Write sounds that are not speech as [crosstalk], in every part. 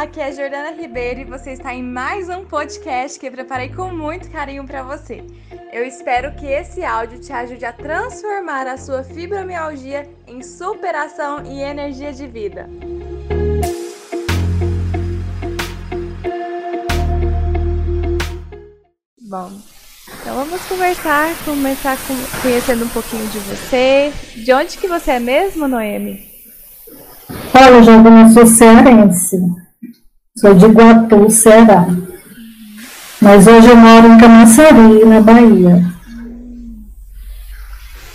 aqui é Jordana Ribeiro e você está em mais um podcast que eu preparei com muito carinho para você. Eu espero que esse áudio te ajude a transformar a sua fibromialgia em superação e energia de vida. Bom, então vamos conversar, começar conhecendo um pouquinho de você. De onde que você é mesmo, Noemi? Olha, Jordana, eu sou cearense. Sou de Iguatu, Ceará. Mas hoje eu moro em Camaçari, na Bahia.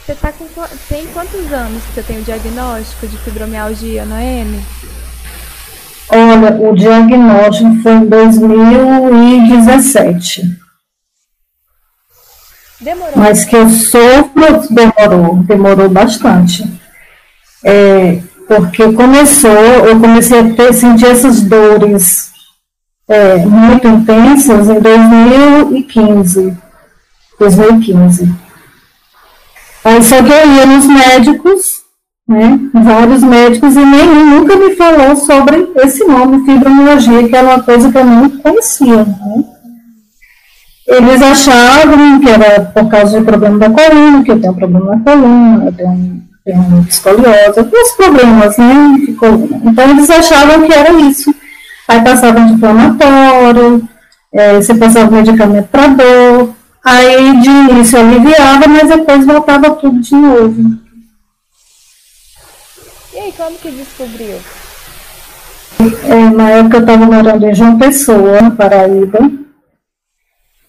Você tá com, tem quantos anos que você tem o diagnóstico de fibromialgia, Noemi? Olha, o diagnóstico foi em 2017. Demorou. Mas que eu sofro, demorou, demorou bastante. É, porque começou, eu comecei a ter, sentir essas dores é, muito intensas em 2015. 2015. Aí só que eu ia nos médicos, né, vários médicos, e nenhum nunca me falou sobre esse nome, fibromialgia, que era uma coisa que eu não conhecia. Né. Eles achavam que era por causa do problema da coluna, que eu tenho problema na coluna, eu tenho tem escoliose, alguns problemas, né. Então, eles achavam que era isso. Aí passavam de inflamatório, é, você passava medicamento para dor, aí de início aliviava, mas depois voltava tudo de novo. E aí, como que descobriu? É, na época eu estava morando em João Pessoa, na Paraíba,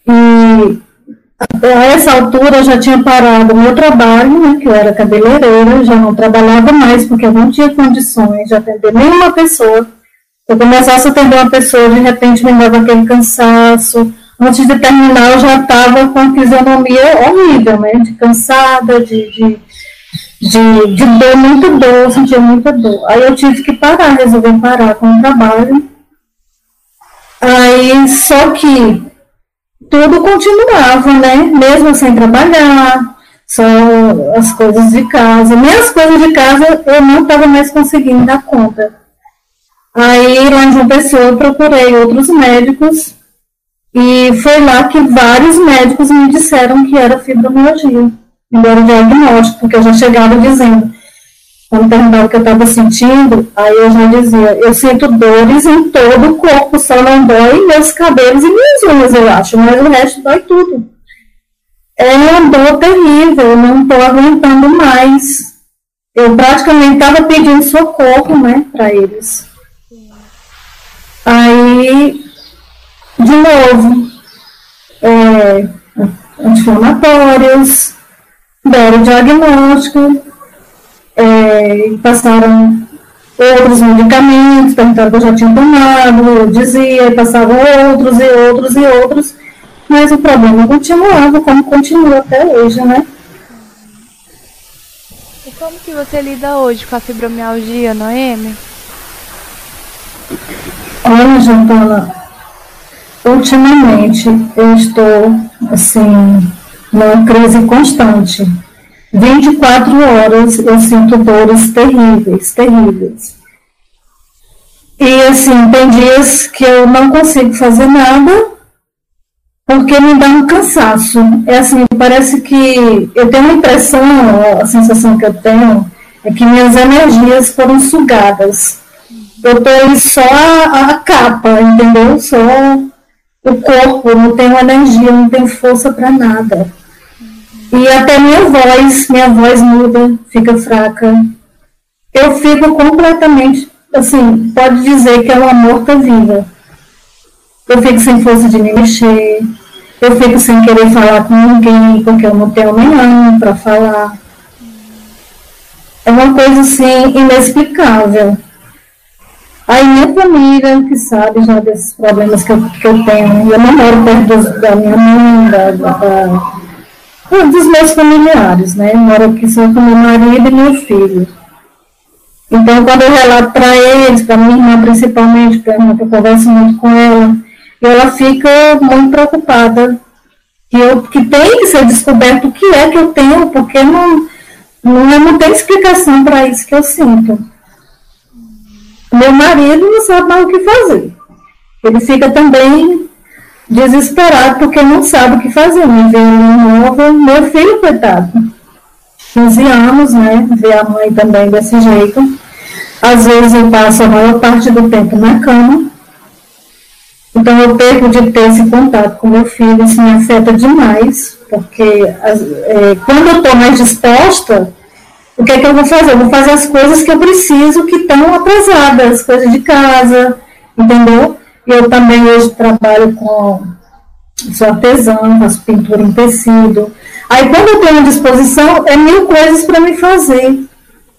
e a essa altura eu já tinha parado o meu trabalho, né, que eu era cabeleireira, já não trabalhava mais porque eu não tinha condições de atender nenhuma pessoa. Eu começasse a atender uma pessoa, de repente me dava aquele cansaço. Antes de terminar, eu já estava com a fisionomia horrível, né, de cansada, de, de, de, de dor, muito dor, sentia muita dor. Aí eu tive que parar, resolvi parar com o trabalho. Aí, só que tudo continuava, né? Mesmo sem trabalhar, só as coisas de casa. Minhas coisas de casa eu não estava mais conseguindo dar conta. Aí, lá em João Pessoa, eu procurei outros médicos e foi lá que vários médicos me disseram que era fibromialgia. Embora diagnóstico, porque eu já chegava dizendo, quando perguntava o que eu estava sentindo, aí eu já dizia, eu sinto dores em todo o corpo, só não dói meus cabelos e minhas unhas, eu acho, mas o resto dói tudo. É uma dor terrível, eu não estou aguentando mais. Eu praticamente estava pedindo socorro, né, para eles. Aí, de novo, é, anti-inflamatórios, deram diagnóstico, é, passaram outros medicamentos, perguntaram que eu já tinha tomado, eu dizia, passavam outros e outros e outros, mas o problema continuava, como continua até hoje, né? E como que você lida hoje com a fibromialgia, Noemi? Olha, Jantana, ultimamente eu estou, assim, numa crise constante 24 horas eu sinto dores terríveis, terríveis. E assim, tem dias que eu não consigo fazer nada porque me dá um cansaço. É assim, parece que eu tenho uma impressão, a sensação que eu tenho é que minhas energias foram sugadas. Eu tenho só a, a capa, entendeu? Só o corpo, não tenho energia, não tenho força para nada. E até minha voz, minha voz muda, fica fraca. Eu fico completamente, assim, pode dizer que é uma morta-viva. Eu fico sem força de me mexer, eu fico sem querer falar com ninguém, porque eu não tenho nenhum para falar. É uma coisa, assim, inexplicável. Aí minha família, que sabe já desses problemas que eu, que eu tenho, eu não moro perto da minha mãe, da, da dos meus familiares, né? Eu moro aqui só com meu marido e meu filho. Então, quando eu relato para eles, para minha irmã principalmente, porque eu converso muito com ela, ela fica muito preocupada que, eu, que tem que ser descoberto o que é que eu tenho, porque não, não, não tem explicação para isso que eu sinto. Meu marido não sabe mais o que fazer. Ele fica também desesperado porque não sabe o que fazer. Me vê nova, meu filho, coitado, 15 anos, né? Ver a mãe também desse jeito. Às vezes eu passo a maior parte do tempo na cama. Então eu perco de ter esse contato com meu filho, isso me afeta demais, porque é, quando eu estou mais disposta, o que é que eu vou fazer? Eu vou fazer as coisas que eu preciso que estão atrasadas, coisas de casa, entendeu? Eu também hoje trabalho com, sou artesã, faço pintura em tecido. Aí quando eu tenho disposição, é mil coisas para me fazer.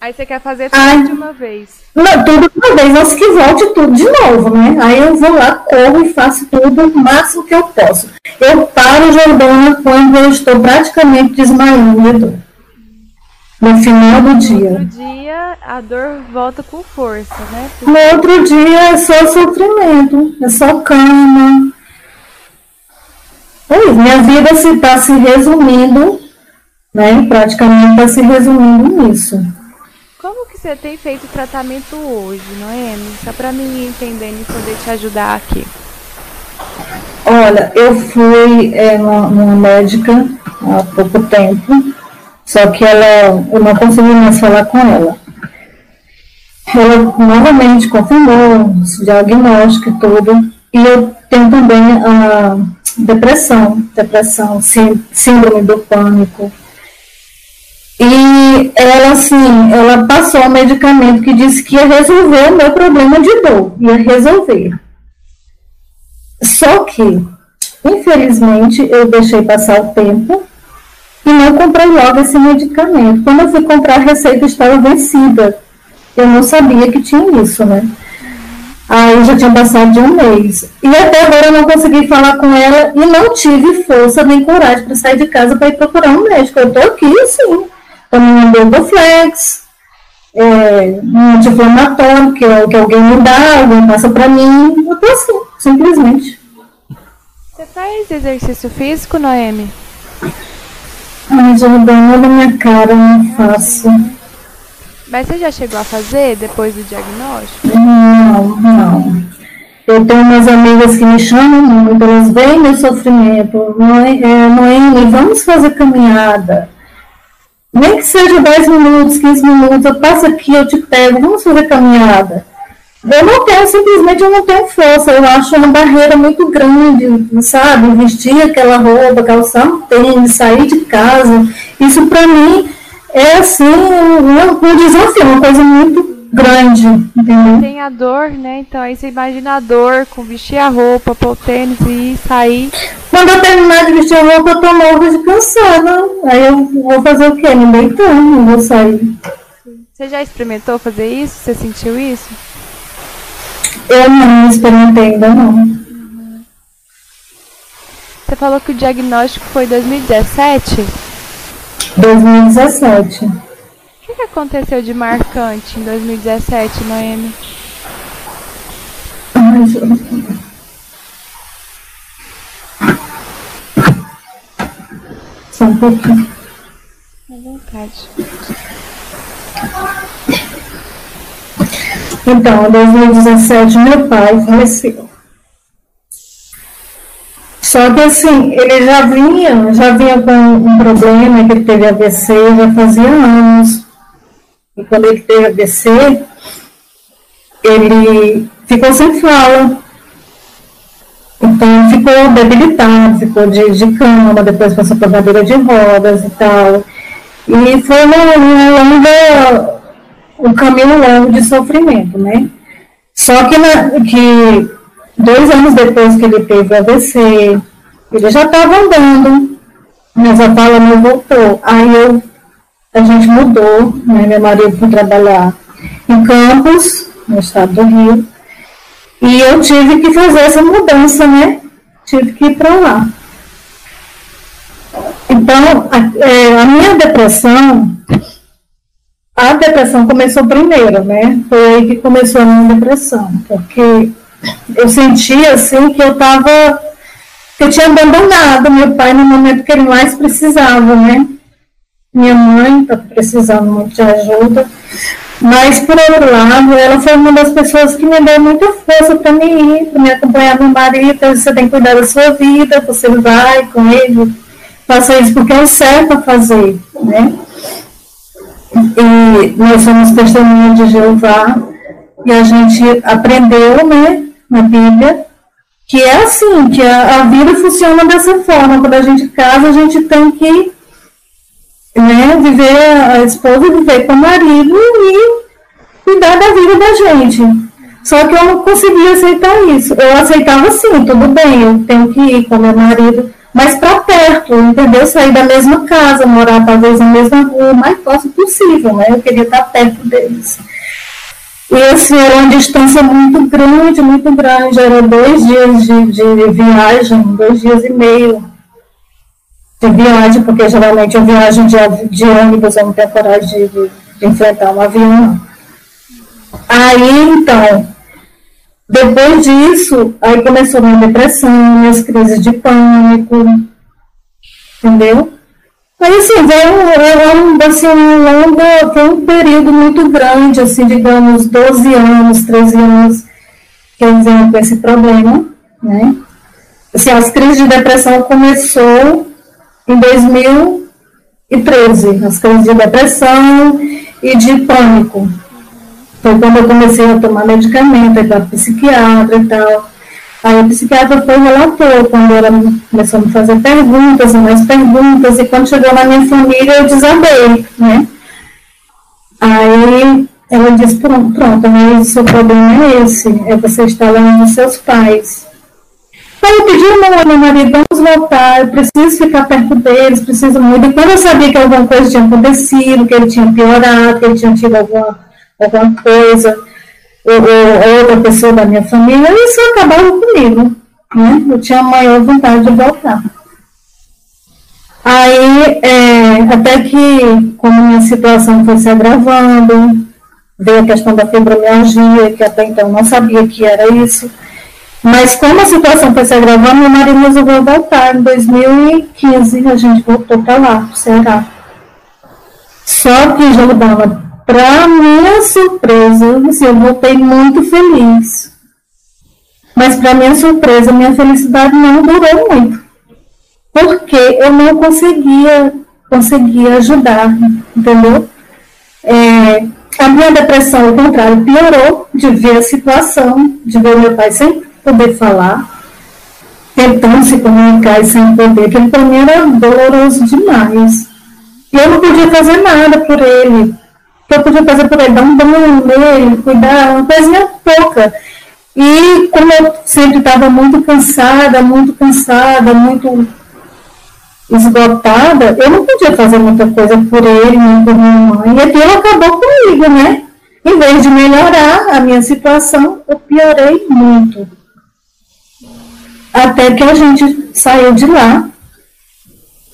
Aí você quer fazer tudo Ai, de uma vez? Não, tudo de uma vez, antes que volte tudo de novo, né? Aí eu vou lá, corro e faço tudo o máximo que eu posso. Eu paro, Jordana, quando eu estou praticamente desmaiando no final do dia. No outro dia, a dor volta com força, né? Porque... No outro dia é só sofrimento, é só cama. É minha vida está se, tá se resumindo, né? Praticamente está se resumindo nisso. Como que você tem feito o tratamento hoje, Noemi? Só para mim entender e poder te ajudar aqui. Olha, eu fui é, numa, numa médica há pouco tempo só que ela, eu não consegui mais falar com ela. Ela novamente confirmou o diagnóstico e tudo. E eu tenho também a depressão, depressão, síndrome do pânico. E ela, assim, ela passou um medicamento que disse que ia resolver o meu problema de dor, ia resolver. Só que, infelizmente, eu deixei passar o tempo não comprei logo esse medicamento. Quando eu fui comprar, a receita estava vencida. Eu não sabia que tinha isso, né? Aí já tinha passado de um mês. E até agora eu não consegui falar com ela e não tive força nem coragem para sair de casa para ir procurar um médico. Eu estou aqui, sim. Tomando Endoflex, é, um anti-inflamatório, que, que alguém me dá, alguém passa para mim. Eu estou assim, simplesmente. Você faz exercício físico, Noemi? Ai, Jordana, olha minha cara, não faço. Mas você já chegou a fazer depois do diagnóstico? Não, não. Eu tenho umas amigas que me chamam muito, elas veem meu sofrimento. Noemi, é, vamos fazer caminhada. Nem que seja 10 minutos, 15 minutos, eu passo aqui, eu te pego, vamos fazer caminhada. Eu não tenho, simplesmente eu não tenho força. Eu acho uma barreira muito grande, sabe? Vestir aquela roupa, calçar um tênis, sair de casa. Isso para mim é assim um, um desafio, uma coisa muito grande, entendeu? Tem a dor, né? Então aí você imagina a dor com vestir a roupa, pôr o tênis e sair. Quando eu terminar de vestir a roupa, eu tô morro de cansada. Aí eu vou fazer o quê? Me deitando, vou sair. Você já experimentou fazer isso? Você sentiu isso? Eu não experimentei ainda não. Você falou que o diagnóstico foi 2017? 2017. O que, que aconteceu de marcante em 2017, Noemi? Ai, Só um pouquinho. À vontade. Então, em 2017, meu pai faleceu. Só que assim, ele já vinha, já vinha com um problema, que ele teve AVC já fazia anos. E quando ele teve AVC, ele ficou sem fala. Então ficou debilitado, ficou de, de cama, depois passou por cadeira de rodas e tal. E foi uma, uma longa um caminho longo de sofrimento, né? Só que, na, que dois anos depois que ele teve AVC, ele já estava andando, mas a fala não voltou. Aí eu, a gente mudou, né? meu marido foi trabalhar em Campos, no estado do Rio, e eu tive que fazer essa mudança, né? Tive que ir para lá. Então, a, é, a minha depressão a depressão começou primeiro, né? Foi aí que começou a minha depressão, porque eu sentia assim que eu estava, que eu tinha abandonado meu pai no momento que ele mais precisava, né? Minha mãe estava precisando muito de ajuda. Mas, por outro lado, ela foi uma das pessoas que me deu muita força para mim ir, para me acompanhar meu marido. Você tem que cuidar da sua vida, você vai com ele, faça isso porque é o certo a fazer, né? E nós somos testemunhas de Jeová e a gente aprendeu, né, na Bíblia, que é assim, que a, a vida funciona dessa forma. Quando a gente casa, a gente tem que né, viver, a esposa viver com o marido e cuidar da vida da gente. Só que eu não conseguia aceitar isso. Eu aceitava sim, tudo bem, eu tenho que ir com meu marido, mas para perto, entendeu? Sair da mesma casa, morar talvez na mesma rua, o mais próximo possível, né? Eu queria estar perto deles. E assim, era uma distância muito grande, muito grande. Era dois dias de, de viagem, dois dias e meio de viagem, porque geralmente eu viajo de, de ônibus, eu não tenho coragem de, de, de enfrentar um avião. Aí, então, depois disso, aí começou minha depressão, minhas crises de pânico, entendeu? Aí, assim, veio um, assim, um longo, foi um período muito grande, assim, digamos, 12 anos, 13 anos, que eu venho com esse problema, né? Assim, as crises de depressão começou em 2013, as crises de depressão e de pânico. Foi quando eu comecei a tomar medicamento, para psiquiatra e tal. Aí o psiquiatra foi relatou, quando ela começou a me fazer perguntas e mais perguntas, e quando chegou na minha família eu desabei, né? Aí ela disse, pronto, pronto, mas o seu problema é esse, é você estar longe dos seus pais. Aí eu pedi ao meu marido, vamos voltar, eu preciso ficar perto deles, preciso muito. E quando eu sabia que alguma coisa tinha acontecido, que ele tinha piorado, que ele tinha tido alguma, alguma coisa, ou, ou outra pessoa da minha família, isso acabava comigo. Né? Eu tinha maior vontade de voltar. Aí, é, até que, como minha situação foi se agravando, veio a questão da fibromialgia, que até então não sabia que era isso. Mas como a situação foi se agravando, meu marido resolveu voltar. Em 2015, a gente voltou para lá, para o Ceará. Só que, Jordana, para minha surpresa, assim, eu voltei muito feliz. Mas para minha surpresa, minha felicidade não durou muito. Porque eu não conseguia, conseguia ajudar, entendeu? É, a minha depressão, ao contrário, piorou de ver a situação, de ver meu pai sem poder falar, tentando se comunicar e sem poder, aquilo para mim era doloroso demais. E eu não podia fazer nada por ele que eu podia fazer por ele, dar um banho nele, cuidar, uma coisinha pouca. E como eu sempre estava muito cansada, muito cansada, muito esgotada, eu não podia fazer muita coisa por ele, nem por minha mãe. E aquilo acabou comigo, né? Em vez de melhorar a minha situação, eu piorei muito. Até que a gente saiu de lá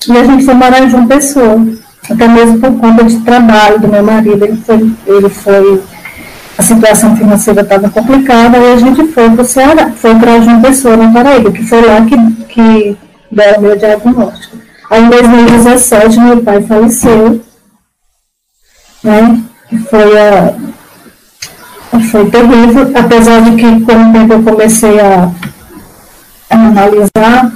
e a gente foi morar em João Pessoa até mesmo por conta de trabalho do meu marido, ele foi, ele foi a situação financeira estava complicada, e a gente foi para o Ceará, foi para João Pessoa, na Paraíba, que foi lá que, que deram meu diagnóstico. Aí em 2017 meu pai faleceu, né? Foi, a, foi terrível, apesar de que com o tempo eu comecei a, a analisar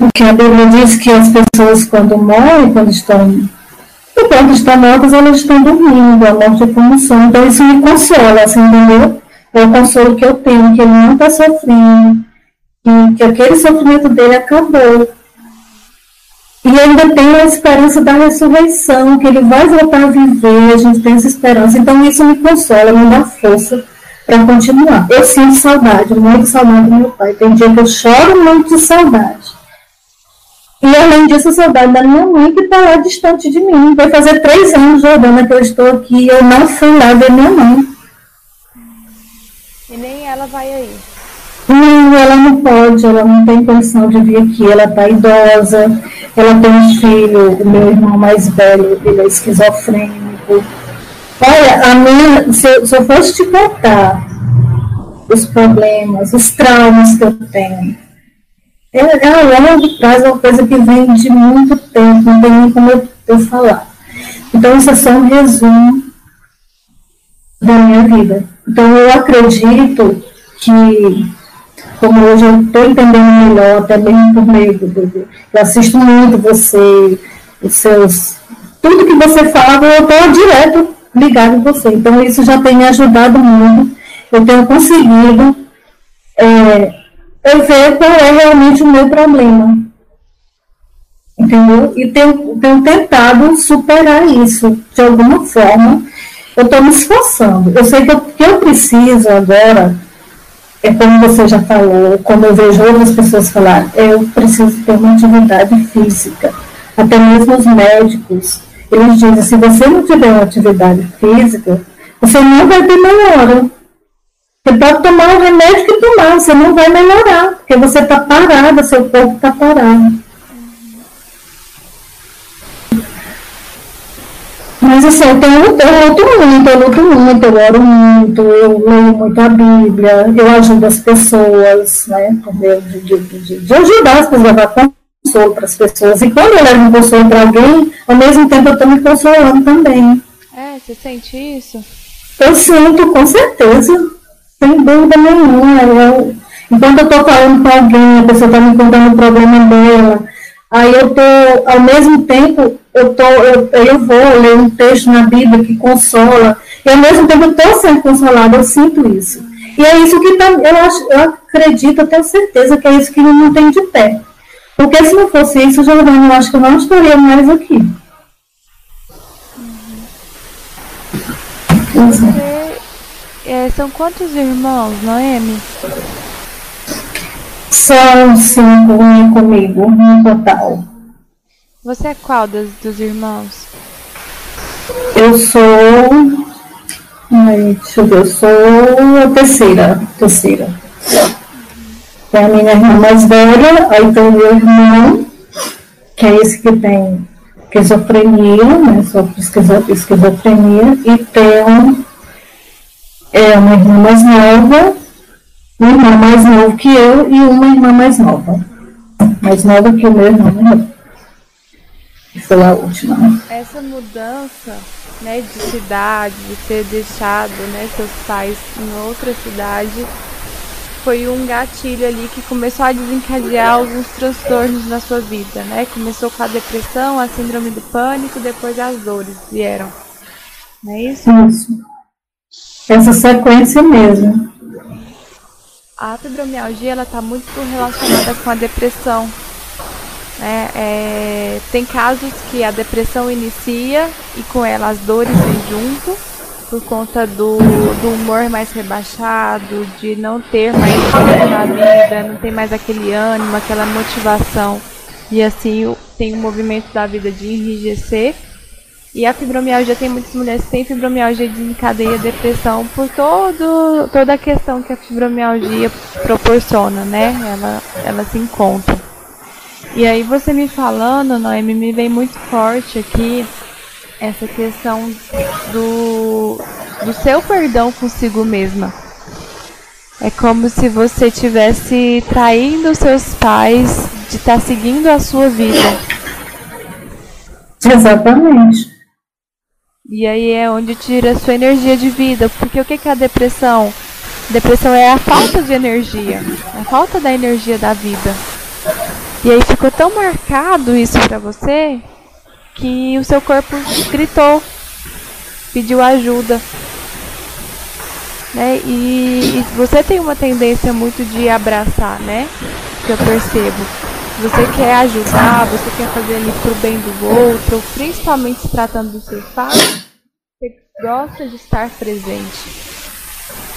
porque a Bíblia diz que as pessoas, quando morrem, quando estão. Quando estão mortas, elas estão dormindo, a morte é como sono. Então, isso me consola, assim, entendeu? É o consolo que eu tenho, que ele não está sofrendo, que, que aquele sofrimento dele acabou. E ainda tem a esperança da ressurreição, que ele vai voltar a viver, a gente tem essa esperança. Então, isso me consola, me dá força para continuar. Eu sinto saudade, muito saudade do meu pai. Tem dia que eu choro muito de saudade. E além disso, saudade da minha mãe, que está lá distante de mim. Vai fazer três anos, Jordana, que eu estou aqui. Eu não fui lá ver minha mãe. E nem ela vai aí. Não, ela não pode, ela não tem condição de vir aqui. Ela está idosa, ela tem um filho, o meu irmão mais velho, ele é esquizofrênico. Olha, a minha, se eu, se eu fosse te contar os problemas, os traumas que eu tenho, é, a longo prazo, é uma coisa que vem de muito tempo, não tem nem como eu, falar. Então, isso é só um resumo da minha vida. Então, eu acredito que, como hoje eu estou entendendo melhor, até mesmo por meio do, do, eu assisto muito você, os seus, tudo que você falava, eu estou direto ligado em você. Então, isso já tem me ajudado muito. Eu tenho conseguido é, eu ver qual é realmente o meu problema. Entendeu? E tenho, tenho tentado superar isso de alguma forma. Eu estou me esforçando. Eu sei que o que eu preciso agora, é como você já falou, como eu vejo outras pessoas falar, eu preciso ter uma atividade física. Até mesmo os médicos, eles dizem, se você não tiver uma atividade física, você não vai ter melhora. Você pode tomar o remédio que tomar, você não vai melhorar, porque você está parado, seu corpo está parado. Mas assim, eu, tenho, eu luto muito, eu luto muito, eu oro muito, eu leio muito a Bíblia, eu ajudo as pessoas, né? De, de, de, de ajudar as pessoas, levar consolo para as pessoas. E quando eu levo um consolo para alguém, ao mesmo tempo eu estou me consolando também. É, você sente isso? Eu sinto, com certeza. Sem dúvida nenhuma. Eu, enquanto eu estou falando com alguém, a pessoa está me contando o problema dela, aí eu estou, ao mesmo tempo, eu, tô, eu, eu vou ler um texto na Bíblia que consola, e ao mesmo tempo eu estou sendo consolada, eu sinto isso. E é isso que tá, eu, acho, eu acredito, eu tenho certeza que é isso que me mantém de pé. Porque se não fosse isso, Jordânia, eu acho que eu não estaria mais aqui. Uhum. É, são quantos irmãos, Noemi? São cinco comigo, no total. Você é qual dos, dos irmãos? Eu sou. Ai, deixa eu ver, eu sou a terceira. Terceira. Tem a minha irmã mais velha, aí tem o meu irmão, que é esse que tem esquizofrenia, né? Sofre esquizofrenia, e tem é uma irmã mais nova, um irmão mais novo que eu e uma irmã mais nova. Mais nova que o meu irmão? Que foi a última. Né? Essa mudança né, de cidade, de ter deixado né, seus pais em outra cidade, foi um gatilho ali que começou a desencadear alguns transtornos na sua vida, né? Começou com a depressão, a síndrome do pânico, depois as dores vieram. Não é isso? Isso essa sequência mesmo. A fibromialgia ela está muito relacionada com a depressão. É, é, tem casos que a depressão inicia e com ela as dores vêm junto por conta do, do humor mais rebaixado, de não ter mais na vida, não tem mais aquele ânimo, aquela motivação. E assim tem o movimento da vida de enrijecer e a fibromialgia tem muitas mulheres que têm fibromialgia desencadeia depressão por todo, toda a questão que a fibromialgia proporciona, né? Ela, ela se encontra. E aí você me falando, Noemi, me vem muito forte aqui essa questão do, do seu perdão consigo mesma. É como se você estivesse traindo seus pais de estar tá seguindo a sua vida. Exatamente. E aí é onde tira a sua energia de vida. Porque o que é a depressão? Depressão é a falta de energia, a falta da energia da vida. E aí ficou tão marcado isso para você que o seu corpo gritou, pediu ajuda. Né? E, e você tem uma tendência muito de abraçar, né? Que eu percebo. Você quer ajudar, você quer fazer ali pro bem do outro, principalmente se tratando dos seus pais, você gosta de estar presente.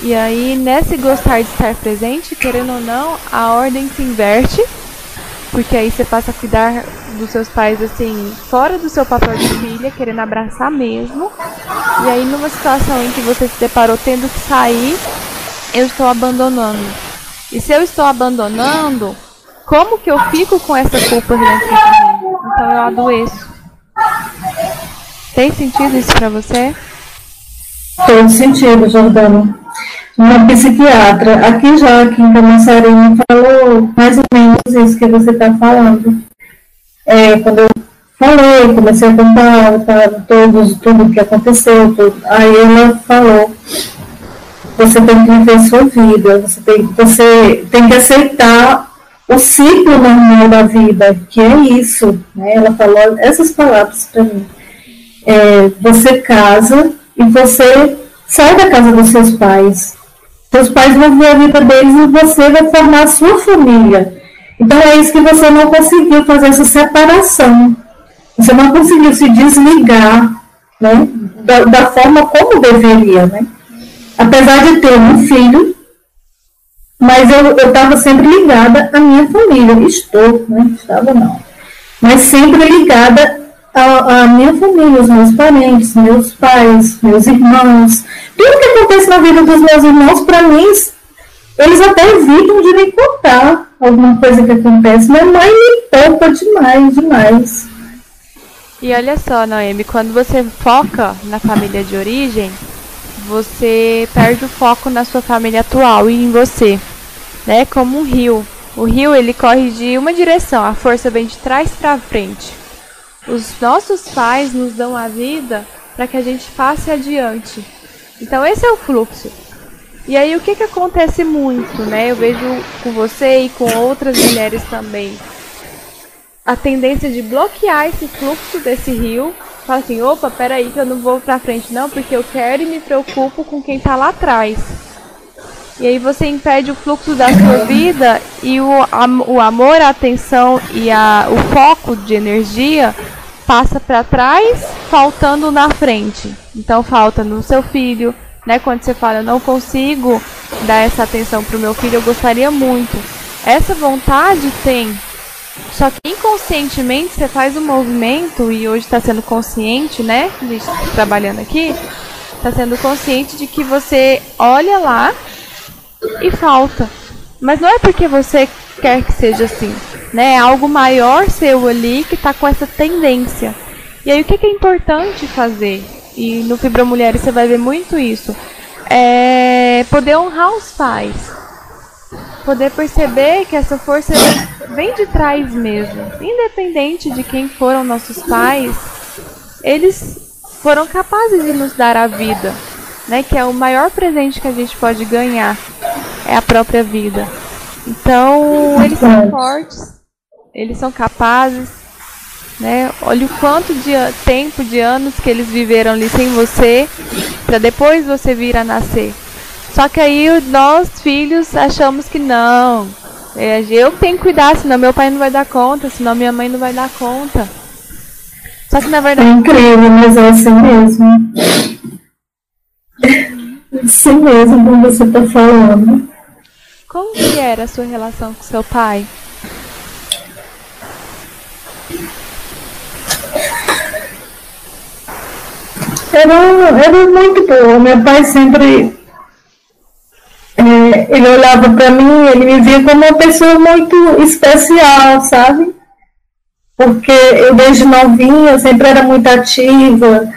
E aí, nesse gostar de estar presente, querendo ou não, a ordem se inverte, porque aí você passa a cuidar dos seus pais assim, fora do seu papel de filha, querendo abraçar mesmo. E aí, numa situação em que você se deparou tendo que sair, eu estou abandonando. E se eu estou abandonando, como que eu fico com essa culpa dentro de mim? Então eu adoeço. Tem sentido isso para você? Tem sentido, Jordana. Uma psiquiatra, aqui já, aqui em Camaçarim, falou mais ou menos isso que você está falando. É, quando eu falei, comecei a contar tá, todos, tudo que aconteceu, tudo, aí ela falou você tem que viver sua vida, você tem, você tem que aceitar o ciclo normal da vida, que é isso. Né? Ela falou essas palavras para mim. É, você casa e você sai da casa dos seus pais. Seus pais vão ver a vida deles e você vai formar a sua família. Então é isso que você não conseguiu fazer essa separação. Você não conseguiu se desligar né, da, da forma como deveria. Né? Apesar de ter um filho, mas eu estava sempre ligada à minha família. Estou, né? Estava não. Mas sempre ligada à, à, minha família, os meus parentes, meus pais, meus irmãos. Tudo que acontece na vida dos meus irmãos, para mim, eles até evitam de me contar alguma coisa que acontece. Minha mãe me poupa demais, demais. E olha só, Noemi, quando você foca na família de origem, você perde o foco na sua família atual e em você, né? Como um rio. O rio ele corre de uma direção, a força vem de trás para frente. Os nossos pais nos dão a vida para que a gente passe adiante. Então esse é o fluxo. E aí o que que acontece muito, né? Eu vejo com você e com outras mulheres também a tendência de bloquear esse fluxo desse rio fala assim, opa, peraí que eu não vou pra frente não, porque eu quero e me preocupo com quem tá lá atrás. E aí você impede o fluxo da sua vida e o, a, o amor, a atenção e a, o foco de energia passa para trás, faltando na frente. Então falta no seu filho, né? Quando você fala, eu não consigo dar essa atenção pro meu filho, eu gostaria muito. Essa vontade tem, só que inconscientemente você faz um movimento e hoje está sendo consciente, né? Trabalhando aqui, está sendo consciente de que você olha lá e falta. Mas não é porque você quer que seja assim, né? É algo maior seu ali que está com essa tendência. E aí o que, é importante fazer? E no Fibra Mulheres você vai ver muito isso. É poder honrar os pais poder perceber que essa força vem de trás mesmo. Independente de quem foram nossos pais, eles foram capazes de nos dar a vida, né? Que é o maior presente que a gente pode ganhar, é a própria vida. Então, eles são fortes, eles são capazes, né? Olha o quanto de tempo, de anos que eles viveram ali sem você, para depois você vir a nascer. Só que aí nós, filhos, achamos que não. É, eu tenho que cuidar, senão meu pai não vai dar conta, senão minha mãe não vai dar conta. Só que na verdade. É incrível, mas é assim mesmo. É assim mesmo como você está falando. Como que era a sua relação com seu pai? Era, era muito boa. Meu pai sempre é, ele olhava para mim, ele me via como uma pessoa muito especial, sabe? Porque eu desde novinha sempre era muito ativa,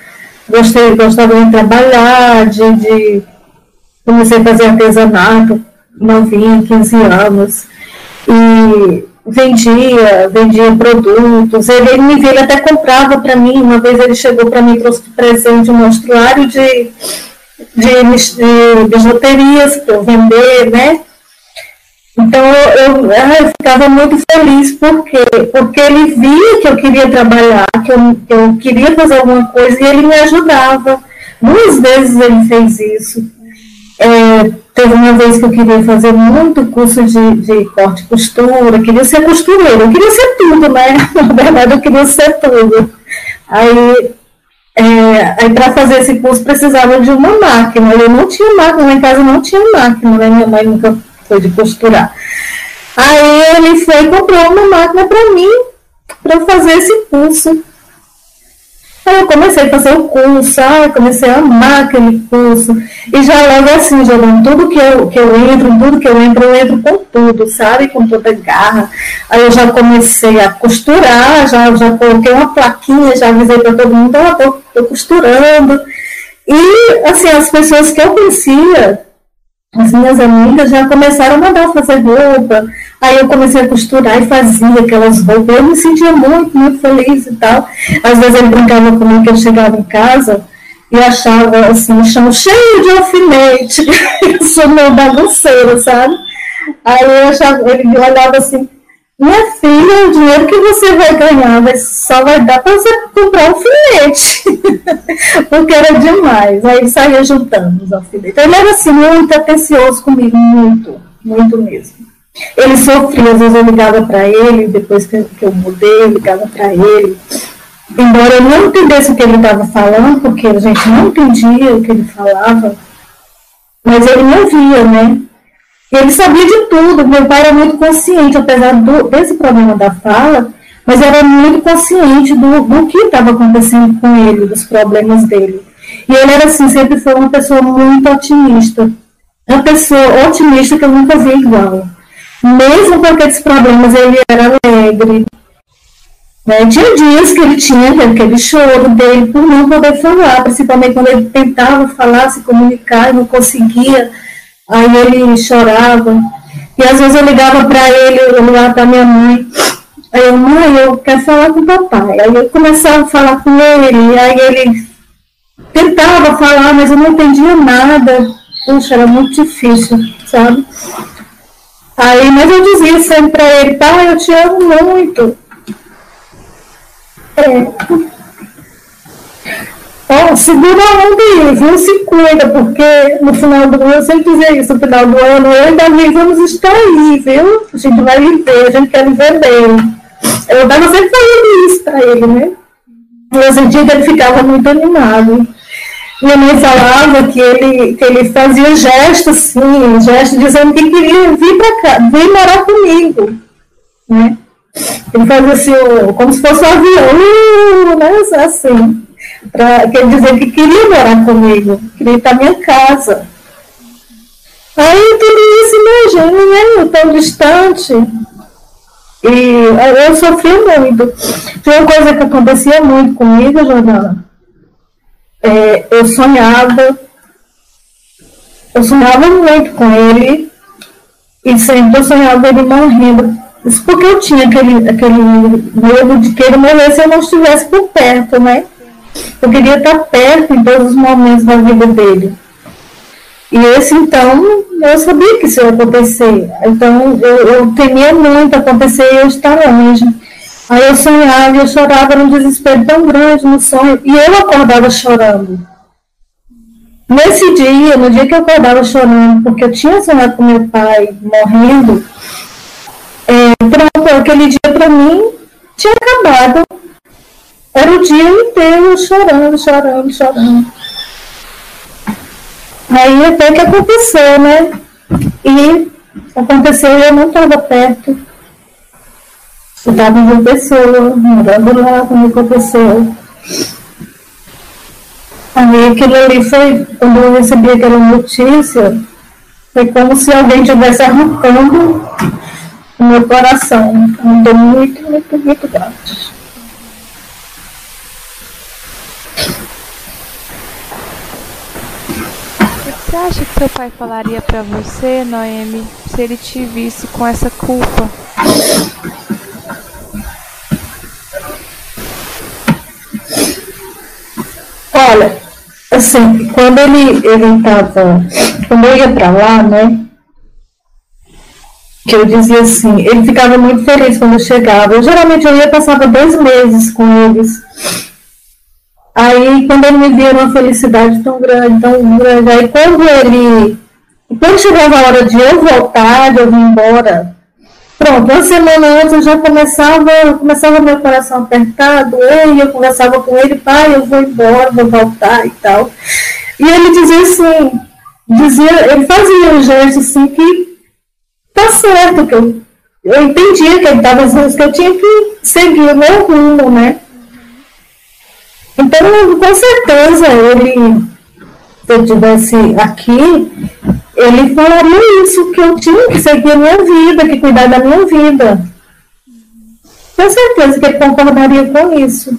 gostei, gostava de trabalhar, de, de comecei a fazer artesanato novinha, 15 anos, e vendia, vendia produtos. Ele, ele ele até comprava para mim. Uma vez ele chegou para mim e trouxe presente um monstruário de de, de bijuterias para eu vender, né? Então eu, eu, eu, ficava muito feliz porque porque ele via que eu queria trabalhar, que eu, que eu queria fazer alguma coisa e ele me ajudava. Duas vezes ele fez isso. É, teve uma vez que eu queria fazer muito curso de, de corte e costura, queria ser costureira, eu queria ser tudo, né? [laughs] Na verdade, eu queria ser tudo. Aí é, aí para fazer esse curso precisava de uma máquina. Eu não tinha máquina, lá em casa não tinha máquina, né? minha mãe nunca foi de costurar. Aí ele foi e comprou uma máquina para mim, para fazer esse curso. Aí eu comecei a fazer o curso, ah, comecei a amar aquele curso. E já logo assim, jogando tudo que eu, que eu entro, tudo que eu entro, eu entro com tudo, sabe? Com toda garra. Aí eu já comecei a costurar, já, já coloquei uma plaquinha, já avisei para todo mundo, ah, tô, tô costurando. E, assim, as pessoas que eu conhecia, as minhas amigas já começaram a mandar fazer roupa. Aí eu comecei a costurar e fazia aquelas roupas. Eu me sentia muito, muito feliz e tal. Às vezes ele brincava comigo que eu chegava em casa e achava assim, chão cheio de alfinete, [laughs] eu sou meio bagunceira, sabe? Aí eu achava, ele olhava assim, minha filha, o dinheiro que você vai ganhar vai, só vai dar para você comprar um alfinete. [laughs] Porque era demais. Aí ele saía juntando os alfinetes. Ele era assim, muito atencioso comigo, muito, muito mesmo. Ele sofria, às vezes eu ligava para ele, depois que eu mudei, eu ligava para ele. Embora eu não entendesse o que ele estava falando, porque a gente não entendia o que ele falava, mas ele me ouvia, né? Ele sabia de tudo, meu pai era muito consciente, apesar do, desse problema da fala, mas era muito consciente do, do que estava acontecendo com ele, dos problemas dele. E ele era assim, sempre foi uma pessoa muito otimista. Uma pessoa otimista que eu nunca vi igual. Mesmo com aqueles problemas, ele era alegre. Né? Tinha dias que ele tinha aquele choro dele por não poder falar, principalmente quando ele tentava falar, se comunicar e não conseguia Aí ele chorava. E às vezes eu ligava para ele, eu ligava para minha mãe. Aí eu, mãe, eu quero falar com o papai. Aí eu começava a falar com ele, aí ele tentava falar, mas eu não entendia nada. Puxa, era muito difícil, sabe? Aí, mas eu dizia sempre para ele, pai, eu te amo muito. É. Ó, segura a onda aí, viu? Se cuida, porque no final do ano, eu sempre dizia isso, no final do ano, eu e Davi vamos estar aí, viu? A gente vai viver, a gente quer viver bem. Eu estava sempre falando isso para ele, né? Eu sentia que ele ficava muito animado. Minha mãe falava que ele, que ele fazia gestos, assim, gestos dizendo que queria vir para cá, vir morar comigo, né? Ele fazia assim, como se fosse um avião, né? Assim pra, quer dizer que queria morar comigo, queria ir para minha casa. Aí tudo isso, imagina, né? Tão distante. E eu sofri muito. Tinha uma coisa que acontecia muito comigo, Jordana. É, eu sonhava, eu sonhava muito com ele, e sempre eu sonhava ele morrendo. Isso porque eu tinha aquele, aquele medo de que ele morresse se eu não estivesse por perto, né? Eu queria estar perto em todos os momentos da vida dele. E esse, então, eu sabia que isso ia acontecer. Então, eu, eu temia muito acontecer e eu estar longe. Aí eu sonhava e eu chorava num desespero tão grande no sonho. E eu acordava chorando. Nesse dia, no dia que eu acordava chorando, porque eu tinha sonhado com meu pai morrendo, é, pronto, aquele dia para mim tinha acabado. Era o dia inteiro chorando, chorando, chorando. Aí até que aconteceu, né? E aconteceu e eu não estava perto. Eu estava em uma pessoa, morando lá quando aconteceu. Aí aquilo ali foi, quando eu recebi aquela notícia, foi como se alguém estivesse arrancando o meu coração. Estou muito, muito, muito grato. Você acha que seu pai falaria para você, Noemi, se ele te visse com essa culpa? Olha, assim, quando ele ele tava, quando eu ia para lá, né? Que eu dizia assim, ele ficava muito feliz quando eu chegava. Eu geralmente eu ia passava dois meses com eles. Aí, quando ele me via uma felicidade tão grande, tão grande, aí quando ele. Quando chegava a hora de eu voltar, de eu vir embora, pronto, uma semana antes eu já começava, começava meu coração apertado, eu, eu conversava com ele, pai, eu vou embora, vou voltar e tal. E ele dizia assim, dizia, ele fazia um gesto assim que tá certo, que eu, eu entendia que ele estava dizendo que eu tinha que seguir o meu rumo, né? Então, com certeza, ele, se eu estivesse aqui, ele falaria isso, que eu tinha que seguir a minha vida, que cuidar da minha vida. Com certeza que ele concordaria com isso.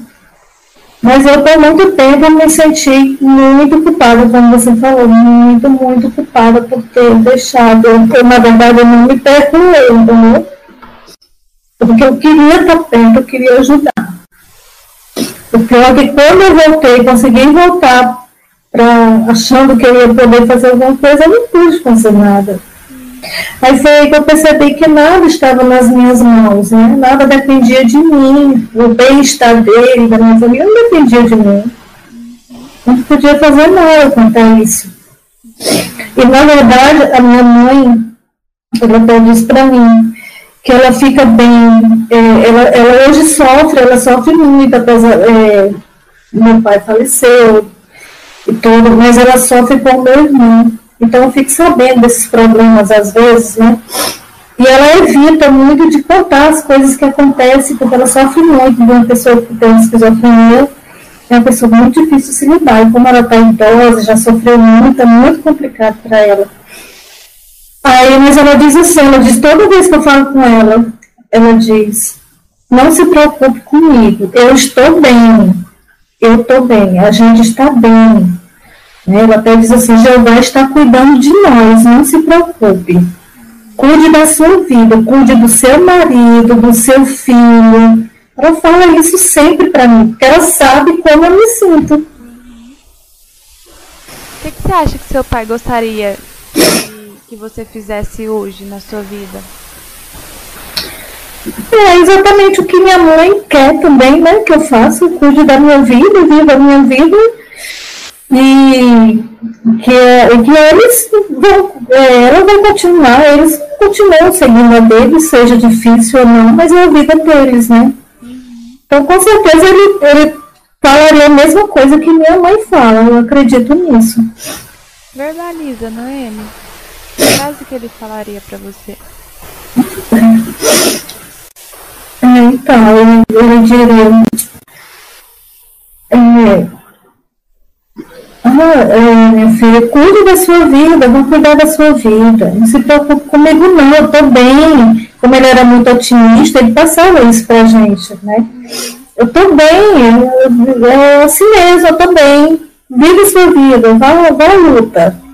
Mas eu, por muito tempo, me senti muito culpada, como você falou, muito, muito culpada por ter deixado. Eu, na verdade, eu não me perdoei, entendeu? Porque eu queria estar perto, eu queria ajudar. O pior é que quando eu voltei, consegui voltar pra, achando que eu ia poder fazer alguma coisa, eu não pude fazer nada. Aí foi aí que eu percebi que nada estava nas minhas mãos, né? Nada dependia de mim, o bem-estar dele, da minha família, não dependia de mim. Não podia fazer nada quanto a isso. E na verdade, a minha mãe, ela até disse para mim que ela fica bem, é, ela, ela hoje sofre, ela sofre muito, apesar, é, meu pai faleceu e tudo, mas ela sofre com meu irmão. Então eu fico sabendo desses problemas às vezes, né? E ela evita muito de contar as coisas que acontecem, porque ela sofre muito de uma pessoa que tem esquizofrenia é uma pessoa muito difícil de se lidar. E como ela está idosa, já sofreu muito, é muito complicado para ela. Aí, mas ela diz assim, ela diz, toda vez que eu falo com ela, ela diz, não se preocupe comigo, eu estou bem, eu estou bem, a gente está bem. Né? Ela até diz assim, Jeová está cuidando de nós, não se preocupe. Cuide da sua vida, cuide do seu marido, do seu filho, ela fala isso sempre para mim, porque ela sabe como eu me sinto. O que, que, você acha que seu pai gostaria que, você fizesse hoje na sua vida? É exatamente o que minha mãe quer também, né? Que eu faça, cuide da minha vida, viva a minha vida. E que, que eles vão, é, ela vai continuar, eles continuam seguindo a deles, seja difícil ou não, mas é a vida deles, né? Então, com certeza, ele, ele falaria a mesma coisa que minha mãe fala. Eu acredito nisso. Verbaliza, Noemi. Que frase que ele falaria para você? É, então, ele, ele diria. É, ah, é, minha filha, cuide da sua vida, vou cuidar da sua vida. Não se preocupe comigo, não, eu estou bem. Como ele era muito otimista, ele passava isso para a gente, né? Eu estou bem, é assim mesmo, eu estou bem. Vive sua vida, vá, vá à luta.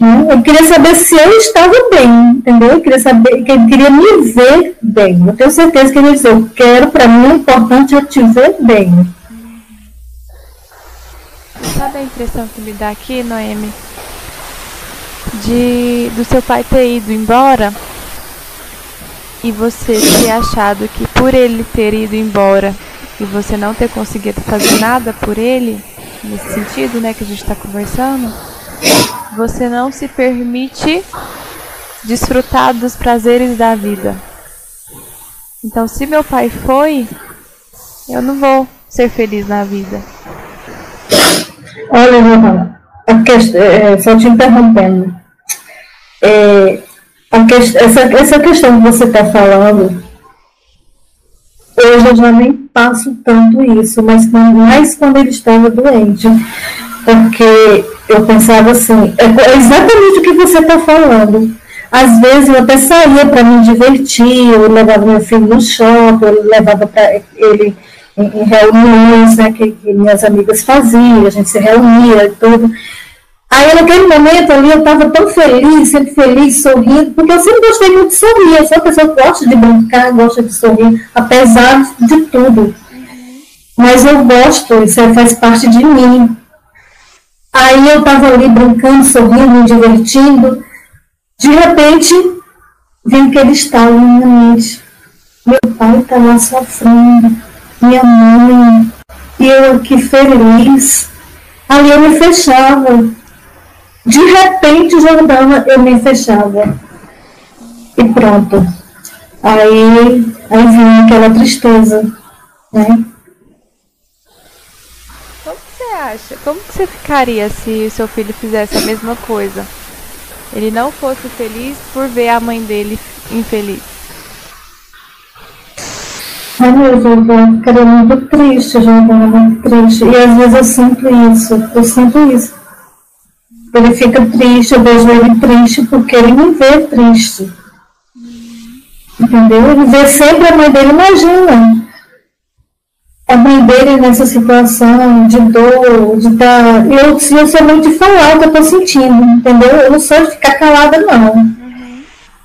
Eu queria saber se eu estava bem, entendeu? Eu queria saber, que ele queria me ver bem. Eu tenho certeza que ele dizer, eu quero, para mim, o importante é te ver bem. Sabe a impressão que me dá aqui, Noemi? De do seu pai ter ido embora e você ter achado que por ele ter ido embora e você não ter conseguido fazer nada por ele, nesse sentido, né, que a gente está conversando, você não se permite desfrutar dos prazeres da vida. Então, se meu pai foi, eu não vou ser feliz na vida. Olha, Johanna, é, só te interrompendo. É, que, essa, essa questão que você está falando, hoje eu já nem passo tanto isso, mas mais quando ele estava doente. Porque eu pensava assim, é, é exatamente o que você está falando. Às vezes eu até saía para me divertir, eu levava meu filho no shopping, eu levava para ele em, em reuniões né, que, que, minhas amigas faziam, a gente se reunia e tudo. Aí naquele momento ali eu estava tão feliz, sempre feliz, sorrindo, porque eu sempre gostei muito de sorrir, eu sou uma pessoa que gosta de brincar, gosta de sorrir, apesar de tudo. Mas eu gosto, isso faz parte de mim. Aí eu estava ali brincando, sorrindo, me divertindo. De repente, vem aquele estalo na minha mente. Meu pai está lá sofrendo minha mãe, e eu aqui feliz. Ali eu me fechava. De repente, Jordana, eu me fechava. E pronto. Aí, aí vinha aquela tristeza, né? Como você acha? Como que você ficaria se o seu filho fizesse a mesma coisa? Ele não fosse feliz por ver a mãe dele infeliz. Deus, eu ficaria muito triste, Giovana, muito triste. E às vezes eu sinto isso, eu sinto isso. Ele fica triste, eu vejo ele triste porque ele me vê triste. Entendeu? Ele vê sempre a mãe dele, imagina. A mãe dele nessa situação de dor, de dar. Eu, eu sou muito de falar o que eu estou sentindo, entendeu? Eu não sou de ficar calada, não.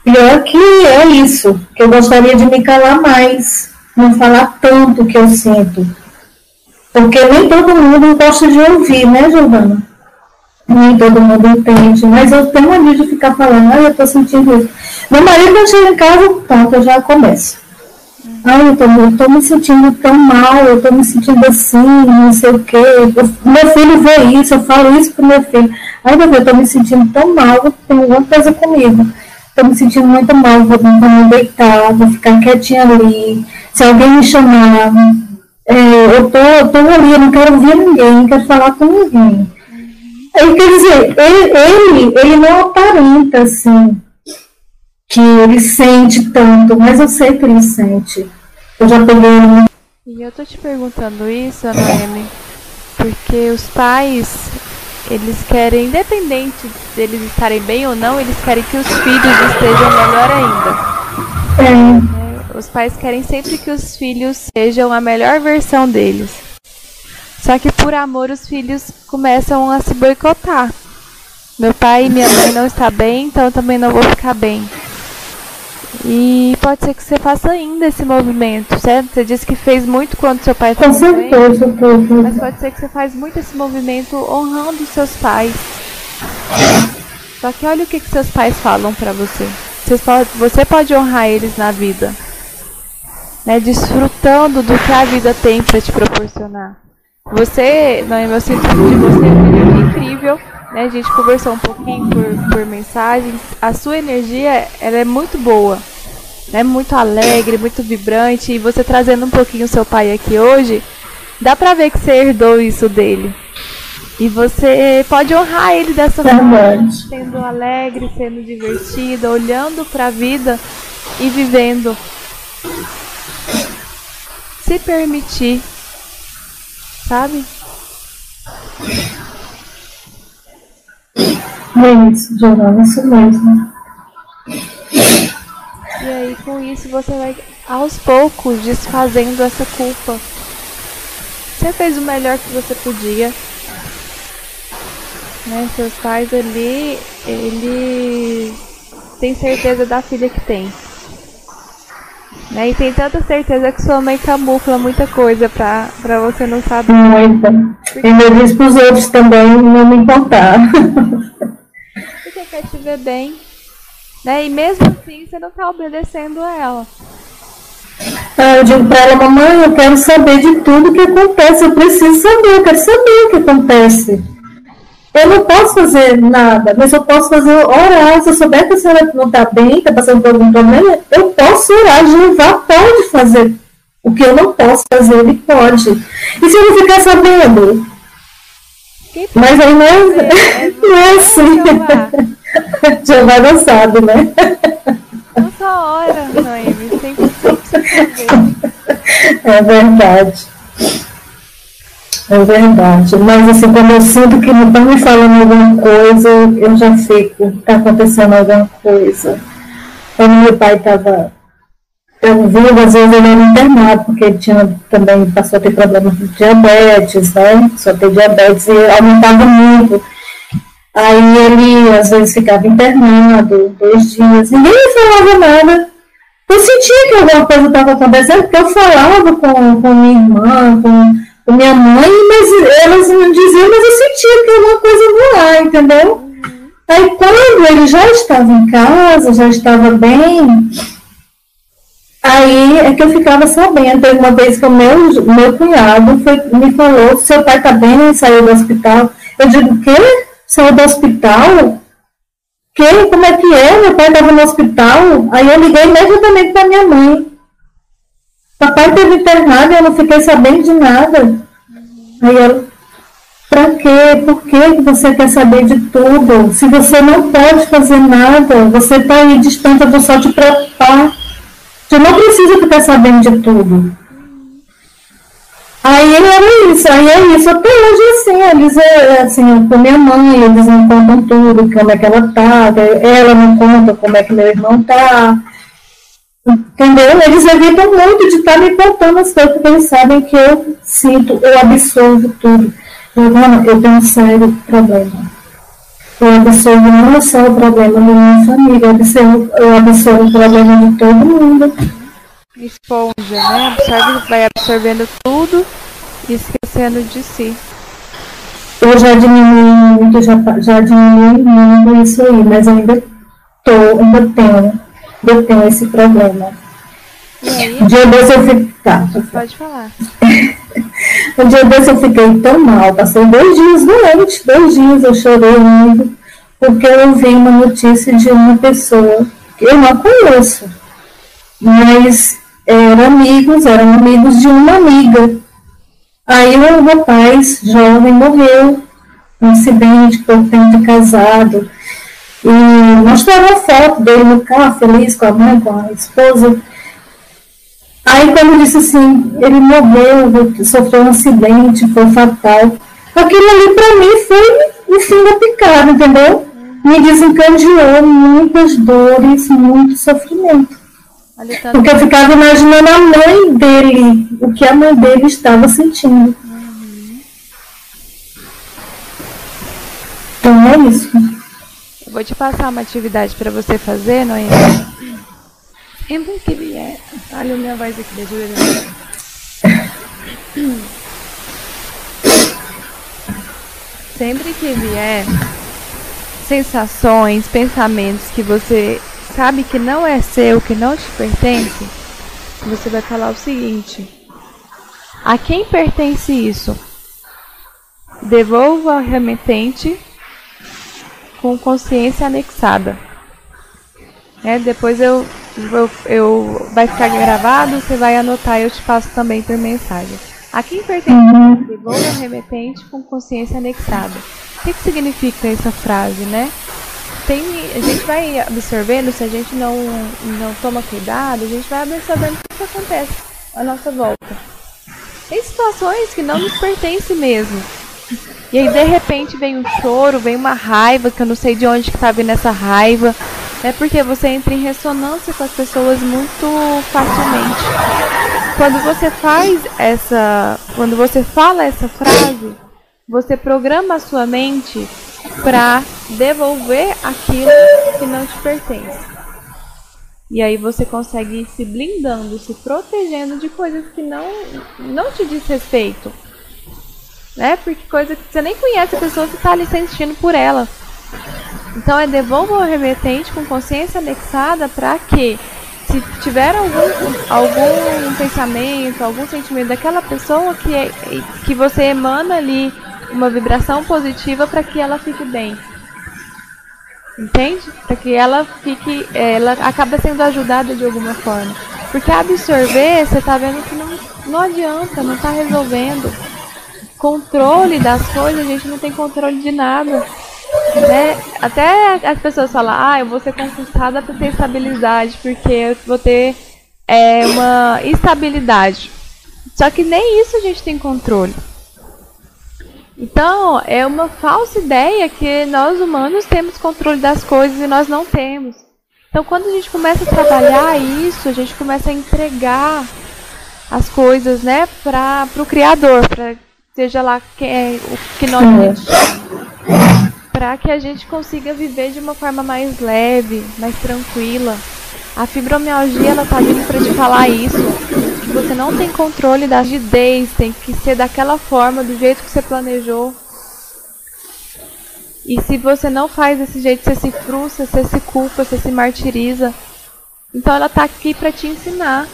Pior que é isso, que eu gostaria de me calar mais não falar tanto o que eu sinto. Porque nem todo mundo gosta de ouvir, né, Giovana? nem todo mundo entende, mas eu tenho mania de ficar falando, ah, eu tô sentindo isso. Meu marido, quando chega em casa, pronto, eu já começo. Ai, eu tô, eu tô me sentindo tão mal, eu tô me sentindo assim, não sei o quê. Eu, meu filho vê isso, eu falo isso pro meu filho. Ai, meu Deus, eu tô me sentindo tão mal, tem alguma coisa comigo. Tô me sentindo muito mal, vou, vou me deitar, vou ficar quietinha ali. Se alguém me chamar, é, eu tô, eu tô ali, eu não quero ouvir ninguém, não quero falar com ninguém. Aí, quer dizer, ele, ele, ele não aparenta assim que ele sente tanto, mas eu sei que ele sente. Eu já peguei. E eu tô te perguntando isso, Noemi, porque os pais, eles querem, independente deles estarem bem ou não, eles querem que os filhos estejam melhor ainda. É. Os pais querem sempre que os filhos sejam a melhor versão deles. Só que por amor os filhos começam a se boicotar. Meu pai e minha mãe não está bem, então eu também não vou ficar bem. E pode ser que você faça ainda esse movimento, certo? Você disse que fez muito quando seu pai estava certeza, doente, mas pode ser que você faz muito esse movimento honrando seus pais. Só que olha o que, que seus pais falam para você. Você pode honrar eles na vida, né? Desfrutando do que a vida tem para te proporcionar. Você, não é meu sinto de você é incrível né? A gente conversou um pouquinho por, por mensagens. A sua energia, ela é muito boa. É muito alegre, muito vibrante. E você trazendo um pouquinho o seu pai aqui hoje, dá pra ver que você herdou isso dele. E você pode honrar ele dessa forma, sendo alegre, sendo divertido, olhando para a vida e vivendo. Se permitir, sabe? É isso, Jornal, isso mesmo. E aí, com isso, você vai aos poucos desfazendo essa culpa. Você fez o melhor que você podia. Né? Seus pais ali, eles têm certeza da filha que tem. Né? E tem tanta certeza que sua mãe camufla muita coisa pra, pra você não saber. Muita. E eu disse pros outros também não me contar. Porque quer te ver bem. Né? E mesmo assim você não tá obedecendo a ela. Ah, eu digo pra ela, mamãe, eu quero saber de tudo que acontece, eu preciso saber, eu quero saber o que acontece. Eu não posso fazer nada, mas eu posso fazer orar. Se eu souber que a senhora não está bem, está passando por algum problema, eu posso orar. Jeová pode fazer o que eu não posso fazer, ele pode. E se eu não ficar sabendo? Mas aí [laughs] não é, é, não é assim. Jeová [laughs] não sabe, né? Nossa hora, Noemi, sempre, sempre [laughs] saber. É verdade. É verdade. Mas assim, quando eu sinto que não estão me falando alguma coisa, eu já fico, está acontecendo alguma coisa. Quando meu pai estava vivo, às vezes ele era internado, porque ele tinha também passou a ter problemas de diabetes, né? Só ter diabetes e aumentava muito. Aí ele às vezes ficava internado, dois dias, ninguém falava nada. Eu sentia que alguma coisa estava acontecendo, porque eu falava com, com minha irmã, com minha mãe, mas elas não diziam, mas eu sentia que alguma coisa no ar, entendeu? Uhum. Aí quando ele já estava em casa, já estava bem, aí é que eu ficava sabendo. Teve uma vez que o meu, meu cunhado foi, me falou, seu pai está bem, saiu do hospital. Eu digo, o quê? Saiu do hospital? Que? Como é que é? Meu pai estava no hospital. Aí eu liguei imediatamente para minha mãe. Papai teve internado e eu não fiquei sabendo de nada. Aí ela, pra quê? Por que você quer saber de tudo? Se você não pode fazer nada, você está aí distante, vou só te preocupar. Você não precisa ficar sabendo de tudo. Aí era isso, aí é isso. Até hoje, assim, eles, é, assim, com minha mãe, eles não contam tudo, como é que ela tá, ela não conta como é que meu irmão tá. Entendeu? Eles evitam muito de estar me contando as coisas, porque eles sabem que eu sinto, eu absorvo tudo. Giovana, eu tenho um sério problema. Eu absorvo não só o problema da minha família, eu absorvo, eu absorvo o problema de todo mundo. Esponja, né? Absorve, vai absorvendo tudo e esquecendo de si. eu já diminui muito, já, já diminui muito isso aí, mas ainda tô, ainda tenho, ainda tenho esse problema. Um dia desse eu fiquei. Tá, Pode falar. [laughs] um dia desse eu fiquei tão mal, passei dois dias doente, dois dias eu chorei muito, porque eu ouvi uma notícia de uma pessoa que eu não conheço, mas eram amigos, eram amigos de uma amiga. Aí o rapaz jovem morreu, um acidente, pouco tempo casado, e mostrava a foto dele no carro, feliz com a mãe, com a esposa. Aí quando disse assim, ele morreu, sofreu um acidente, foi fatal. Aquilo ali para mim foi o fim da picada, entendeu? Me desencadeou muitas dores, muito sofrimento. Tá Porque eu ficava imaginando a mãe dele, o que a mãe dele estava sentindo. Uhum. Então é isso. Vou te passar uma atividade para você fazer, Noemi. Sempre que vier. Olha a minha voz aqui, deixa eu ver. Sempre que vier sensações, pensamentos que você sabe que não é seu, que não te pertence, você vai falar o seguinte: A quem pertence isso? Devolva ao remetente com consciência anexada. É, depois eu eu, eu, vai ficar gravado, você vai anotar e eu te passo também por mensagem. A quem pertence uhum. devolva remetente com consciência anexada. O que, que significa essa frase, né? Tem, a gente vai absorvendo, se a gente não, não toma cuidado, a gente vai absorvendo o que acontece à nossa volta. Tem situações que não nos pertencem mesmo. E aí de repente vem um choro, vem uma raiva, que eu não sei de onde que tá vindo essa raiva. É porque você entra em ressonância com as pessoas muito facilmente. Quando você faz essa, quando você fala essa frase, você programa a sua mente para devolver aquilo que não te pertence. E aí você consegue ir se blindando, se protegendo de coisas que não não te diz respeito. Né? Porque coisa que você nem conhece a pessoa que está ali sentindo por ela. Então é devolva o remetente com consciência anexada para que se tiver algum, algum pensamento, algum sentimento daquela pessoa que, é, que você emana ali uma vibração positiva para que ela fique bem. Entende? Para que ela fique, ela acaba sendo ajudada de alguma forma. Porque absorver, você está vendo que não, não adianta, não está resolvendo. Controle das coisas, a gente não tem controle de nada. Né? Até as pessoas falam, ah, eu vou ser conquistada para ter estabilidade, porque eu vou ter é, uma estabilidade. Só que nem isso a gente tem controle. Então, é uma falsa ideia que nós humanos temos controle das coisas e nós não temos. Então, quando a gente começa a trabalhar isso, a gente começa a entregar as coisas, né, para o Criador, para seja lá quem é, o que nós para que a gente consiga viver de uma forma mais leve, mais tranquila. A fibromialgia ela tá vindo para te falar isso. Que você não tem controle da rigidez, tem que ser daquela forma, do jeito que você planejou. E se você não faz desse jeito, você se frustra, você se culpa, você se martiriza. Então ela tá aqui para te ensinar.